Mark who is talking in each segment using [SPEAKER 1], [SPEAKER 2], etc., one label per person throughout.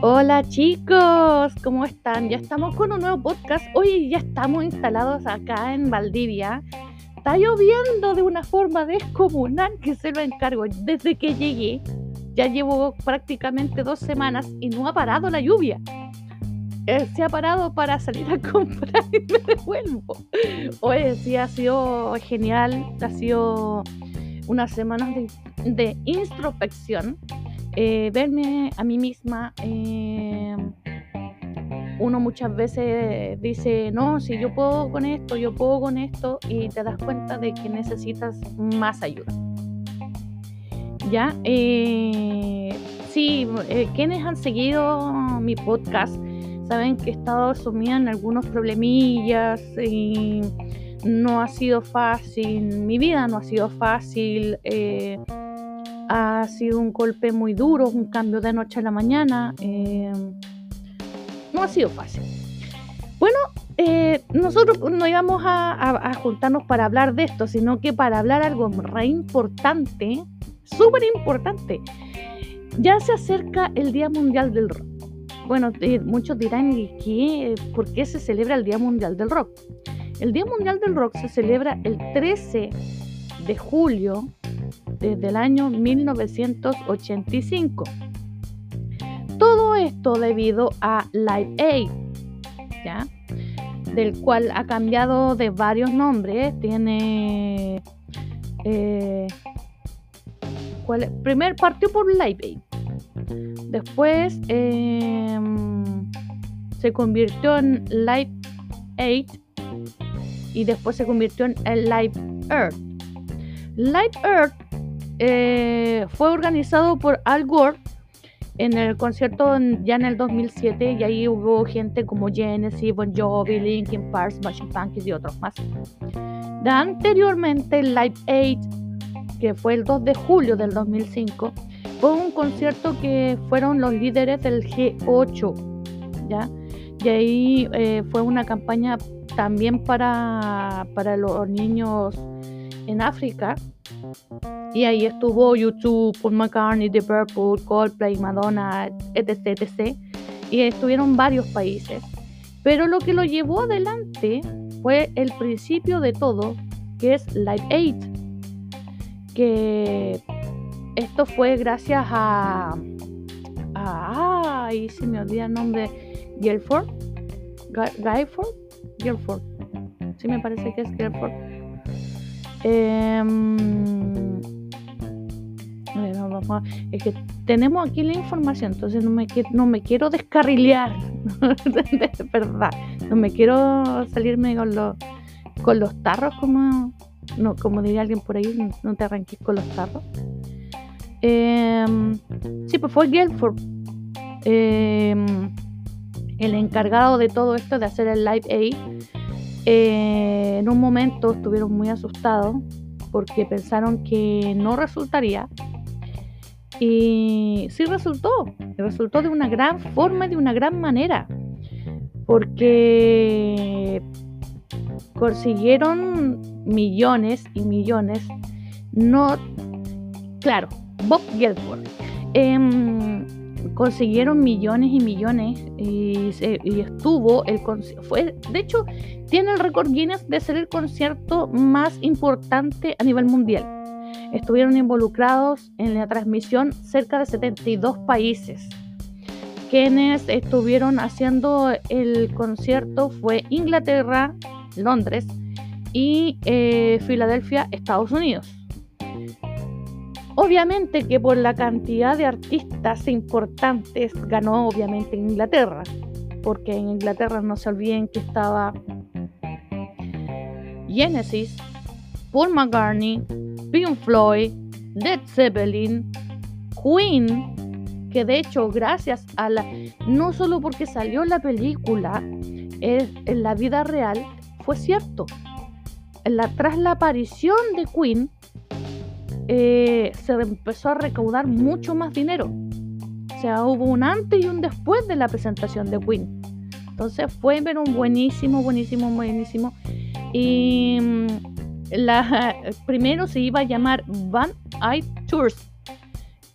[SPEAKER 1] Hola chicos, ¿cómo están? Ya estamos con un nuevo podcast. Hoy ya estamos instalados acá en Valdivia. Está lloviendo de una forma descomunal que se lo encargo. Desde que llegué, ya llevo prácticamente dos semanas y no ha parado la lluvia. Eh, se ha parado para salir a comprar y me devuelvo. Hoy sí ha sido genial, ha sido unas semanas de, de introspección eh, verme a mí misma, eh, uno muchas veces dice, no, si yo puedo con esto, yo puedo con esto, y te das cuenta de que necesitas más ayuda. ¿Ya? Eh, sí, quienes han seguido mi podcast saben que he estado sumida en algunos problemillas y no ha sido fácil, mi vida no ha sido fácil ha sido un golpe muy duro, un cambio de noche a la mañana. Eh, no ha sido fácil. Bueno, eh, nosotros no íbamos a, juntarnos para hablar de esto, sino que para hablar algo re importante, súper importante. Ya se acerca el Día Mundial del Rock. Bueno, eh, muchos dirán, ¿qué? ¿por qué se celebra el Día Mundial del Rock? El Día Mundial del Rock se celebra el 13 de julio desde el año 1985. Todo esto debido a Live Aid, ¿ya? del cual ha cambiado de varios nombres. Tiene. Eh, ¿cuál Primer partió por Live Aid. Después em, se convirtió en Live Aid y después se convirtió en Live Earth. Live Earth eh, fue organizado por Al Gore en el concierto ya en el 2007 y ahí hubo gente como Genesis, Bon Jovi, Linkin Park, Smashing Pumpkins y otros más. De anteriormente Live 8, que fue el 2 de julio del 2005, fue un concierto que fueron los líderes del G8, ¿ya? Y ahí eh, fue una campaña también para, para los niños en África y ahí estuvo YouTube, Paul McCartney, The Purple, Coldplay, Madonna, etc, etc. Y estuvieron varios países. Pero lo que lo llevó adelante fue el principio de todo, que es Live Aid. Que esto fue gracias a. a ay, se me olvida el nombre. Guilford. Guyford. Guilford. Sí, me parece que es Guilford. Eh, es que tenemos aquí la información, entonces no me, no me quiero descarrilear, de verdad, no me quiero salirme con los, con los tarros, como, no, como diría alguien por ahí, no te arranques con los tarros. Em, sí, pues fue Guilford em, el encargado de todo esto, de hacer el Live Aid. Eh, en un momento estuvieron muy asustados porque pensaron que no resultaría y sí resultó, resultó de una gran forma y de una gran manera, porque consiguieron millones y millones, no, claro, Bob Gelford, em, consiguieron millones y millones y, y estuvo el fue de hecho tiene el récord Guinness de ser el concierto más importante a nivel mundial estuvieron involucrados en la transmisión cerca de 72 países. Quienes estuvieron haciendo el concierto fue Inglaterra, Londres y eh, Filadelfia, Estados Unidos. Obviamente que por la cantidad de artistas importantes ganó obviamente Inglaterra, porque en Inglaterra no se olviden que estaba Genesis, Paul McCartney, Pink Floyd, Led Zeppelin, Queen, que de hecho gracias a la, no solo porque salió la película, en la vida real fue cierto. La, tras la aparición de Queen, eh, se empezó a recaudar mucho más dinero. O sea, hubo un antes y un después de la presentación de Queen. Entonces fue un buenísimo, buenísimo, buenísimo. Y la, primero se iba a llamar Van Eye Tours,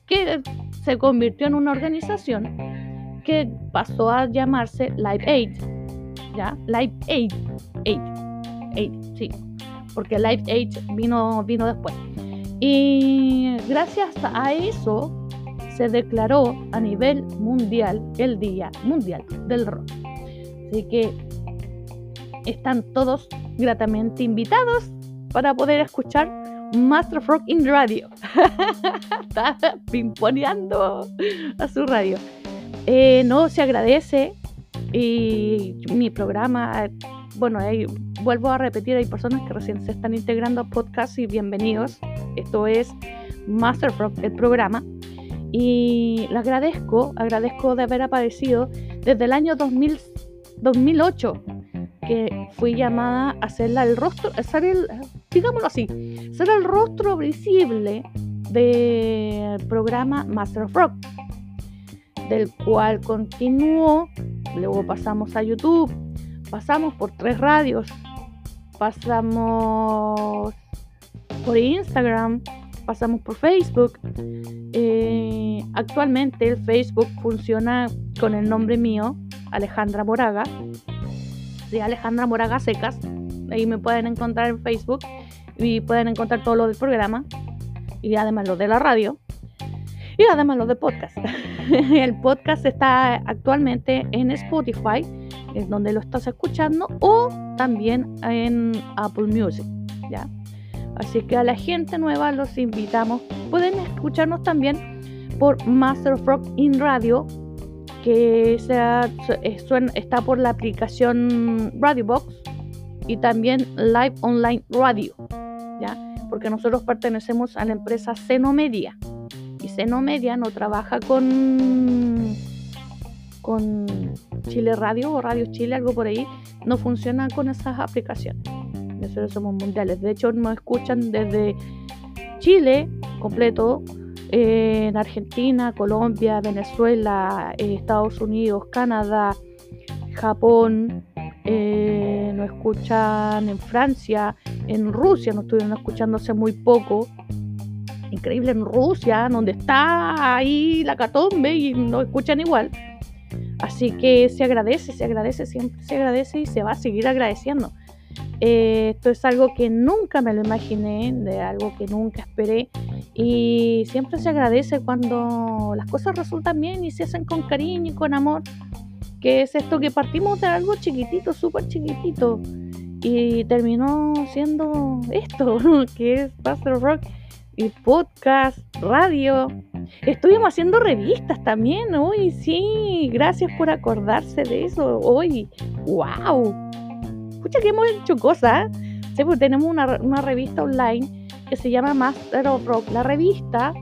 [SPEAKER 1] que se convirtió en una organización que pasó a llamarse Live Aid. ¿Ya? Live Aid. Aid. Aid, sí. Porque Live Aid vino, vino después. Y gracias a eso se declaró a nivel mundial el Día Mundial del Rock. Así que están todos gratamente invitados para poder escuchar Master Rock in Radio. Está pimponeando a su radio. Eh, no se agradece y mi programa, bueno, vuelvo a repetir, hay personas que recién se están integrando a podcast y bienvenidos. Esto es Master Rock, el programa. Y le agradezco, agradezco de haber aparecido desde el año 2000, 2008 que fui llamada a hacer el rostro, ser el, digámoslo así, ser el rostro visible del programa Master of Rock, del cual continuó, luego pasamos a YouTube, pasamos por tres radios, pasamos por Instagram, pasamos por Facebook. Eh, actualmente el Facebook funciona con el nombre mío, Alejandra Moraga de Alejandra Moraga Secas. Ahí me pueden encontrar en Facebook y pueden encontrar todo lo del programa y además lo de la radio y además lo de podcast. el podcast está actualmente en Spotify, es donde lo estás escuchando, o también en Apple Music. ¿ya? Así que a la gente nueva los invitamos. Pueden escucharnos también por Master Rock in Radio que sea, eh, está por la aplicación Radio Box y también Live Online Radio, ¿ya? Porque nosotros pertenecemos a la empresa Media y Media no trabaja con con Chile Radio o Radio Chile, algo por ahí, no funciona con esas aplicaciones. Nosotros somos mundiales. De hecho, nos escuchan desde Chile completo, en Argentina, Colombia, Venezuela, eh, Estados Unidos, Canadá, Japón, eh, nos escuchan en Francia, en Rusia, nos estuvieron escuchando hace muy poco. Increíble en Rusia, donde está ahí la catombe y nos escuchan igual. Así que se agradece, se agradece, siempre se agradece y se va a seguir agradeciendo. Eh, esto es algo que nunca me lo imaginé, de algo que nunca esperé y siempre se agradece cuando las cosas resultan bien y se hacen con cariño y con amor, que es esto que partimos de algo chiquitito, súper chiquitito y terminó siendo esto, que es Pastor Rock y podcast, radio. Estuvimos haciendo revistas también hoy, sí, gracias por acordarse de eso hoy. ¡Wow! Escucha que hemos hecho cosas. Sí, pues tenemos una, una, revista online que se llama Master of Rock, la revista,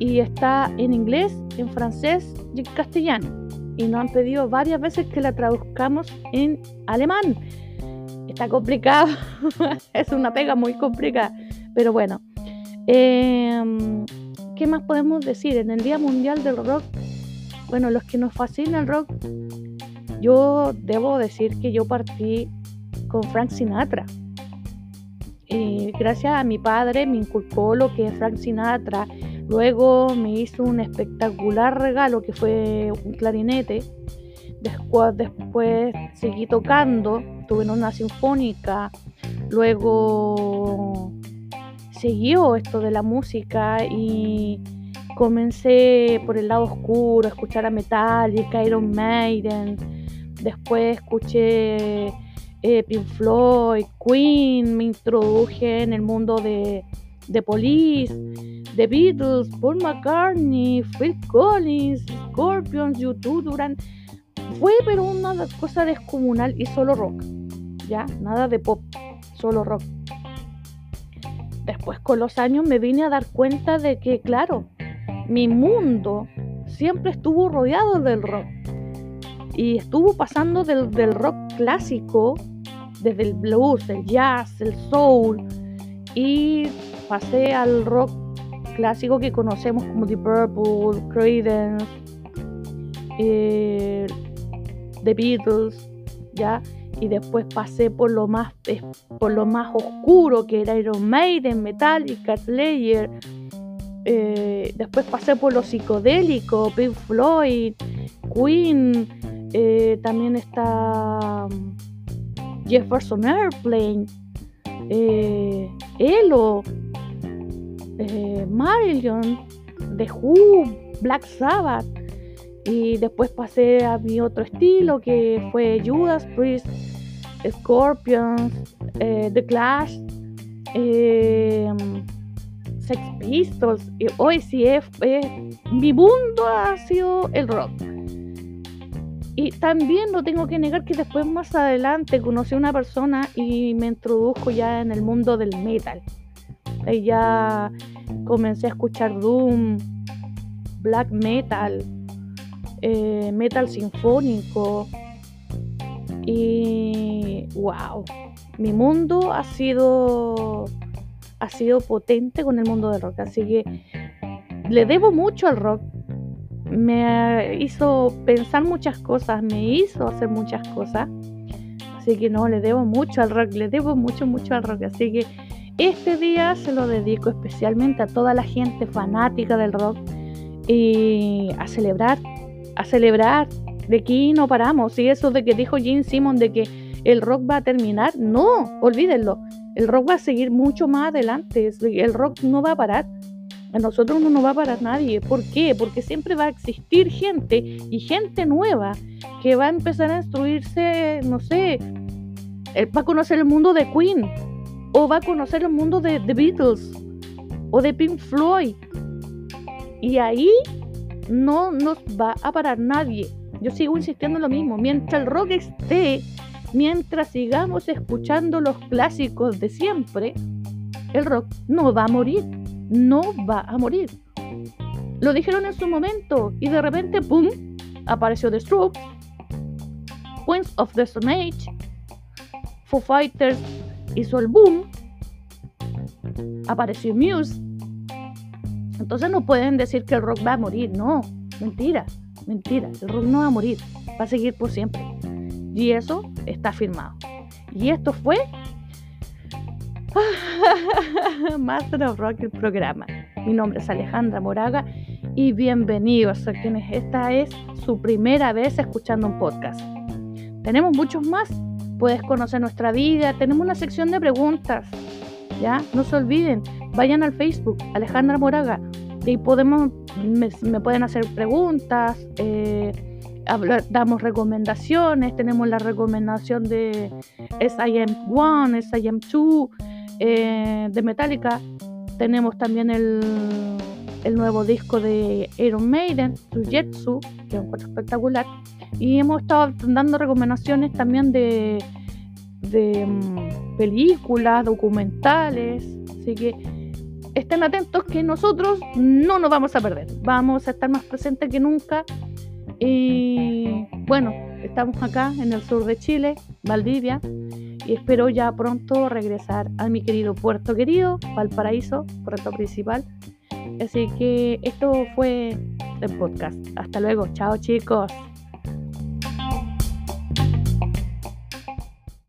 [SPEAKER 1] y está en inglés, en francés y en castellano. Y nos han pedido varias veces que la traduzcamos en alemán. Está complicado, es una pega muy complicada, pero bueno. Em, ¿Qué más podemos decir? En el Día Mundial del Rock, bueno, los que nos fascina el rock, yo debo decir que yo partí con Frank Sinatra. Gracias a mi padre me inculcó lo que es Frank Sinatra. Luego me hizo un espectacular regalo que fue un clarinete. Después, después seguí tocando, tuve en una sinfónica. Luego siguió esto de la música y comencé por el lado oscuro, a escuchar a Metallica, Iron Maiden. Después escuché eh, Pink Floyd, Queen, me introduje en el mundo de, de Police, The Beatles, Paul McCartney, Phil Collins, Scorpions, YouTube, Duran. Fue pero una cosa descomunal y solo rock, ya, nada de pop, solo rock. Después con los años me vine a dar cuenta de que, claro, mi mundo siempre estuvo rodeado del rock y estuvo pasando del, rock clásico, desde el blues, el jazz, el soul, y pasé al rock clásico que conocemos como The Purple, Creedence, eh, The Beatles, ¿ya? Y después pasé por lo más por lo más oscuro que era Iron Maiden, Metallica, Slayer. Eh, después pasé por lo psicodélico, Pink Floyd, Queen, eh, también está Jefferson Airplane, eh, Elo, eh, Marillion, The Who, Black Sabbath. Y después pasé a mi otro estilo que fue Judas Priest, Scorpions, The Clash, Sex Pistols. Y hoy sí es, mi mundo ha sido el rock. Y también no tengo que negar que después más adelante conocí a una persona y me introdujo ya en el mundo del metal. Y ya comencé a escuchar Doom, Black Metal, eh, Metal Sinfónico. Y wow, mi mundo ha sido ha sido potente con el mundo del rock. Así que le debo mucho al rock. Me hizo pensar muchas cosas, me hizo hacer muchas cosas. Así que no, le debo mucho al rock, le debo mucho, mucho al rock. Así que este día se lo dedico especialmente a toda la gente fanática del rock y a celebrar, a celebrar. De aquí no paramos. Y eso de que dijo Gene Simon de que el rock va a terminar, no, olvídenlo. El rock va a seguir mucho más adelante. El rock no va a parar. A nosotros no nos va a parar nadie. ¿Por qué? Porque siempre va a existir gente y gente nueva que va a empezar a instruirse, no sé, eh, va a conocer el mundo de Queen o va a conocer el mundo de The Beatles o de Pink Floyd. Y ahí no nos va a parar nadie. Yo sigo insistiendo en lo mismo. Mientras el rock esté, mientras sigamos escuchando los clásicos de siempre, el rock no va a morir, no va a morir. Lo dijeron en su momento y de repente, ¡pum!, apareció The Strokes, Queens of the Stone Age, Foo Fighters hizo el boom, apareció Muse. Entonces no pueden decir que el rock va a morir, no, mentira, mentira, el rock no va a morir, va a seguir por siempre. Y eso está firmado. Y esto fue Master of Rock el programa. Mi nombre es Alejandra Moraga y bienvenidos a quienes esta es su primera vez escuchando un podcast. Tenemos muchos más. Puedes conocer nuestra vida. Tenemos una sección de preguntas. Ya, no se olviden. Vayan al Facebook Alejandra Moraga y podemos me, pueden hacer preguntas. Eh, damos recomendaciones, tenemos la recomendación de SIM1, SIM2, eh, de Metallica, tenemos también el, el, nuevo disco de Iron Maiden, Sujetsu, que es un espectacular, y hemos estado dando recomendaciones también de, de mm, películas, documentales, así que estén atentos que nosotros no nos vamos a perder, vamos a estar más presentes que nunca. Y bueno, estamos acá en el sur de Chile, Valdivia, y espero ya pronto regresar a mi querido puerto querido, Valparaíso, puerto principal. Así que esto fue el podcast. Hasta luego, chao chicos.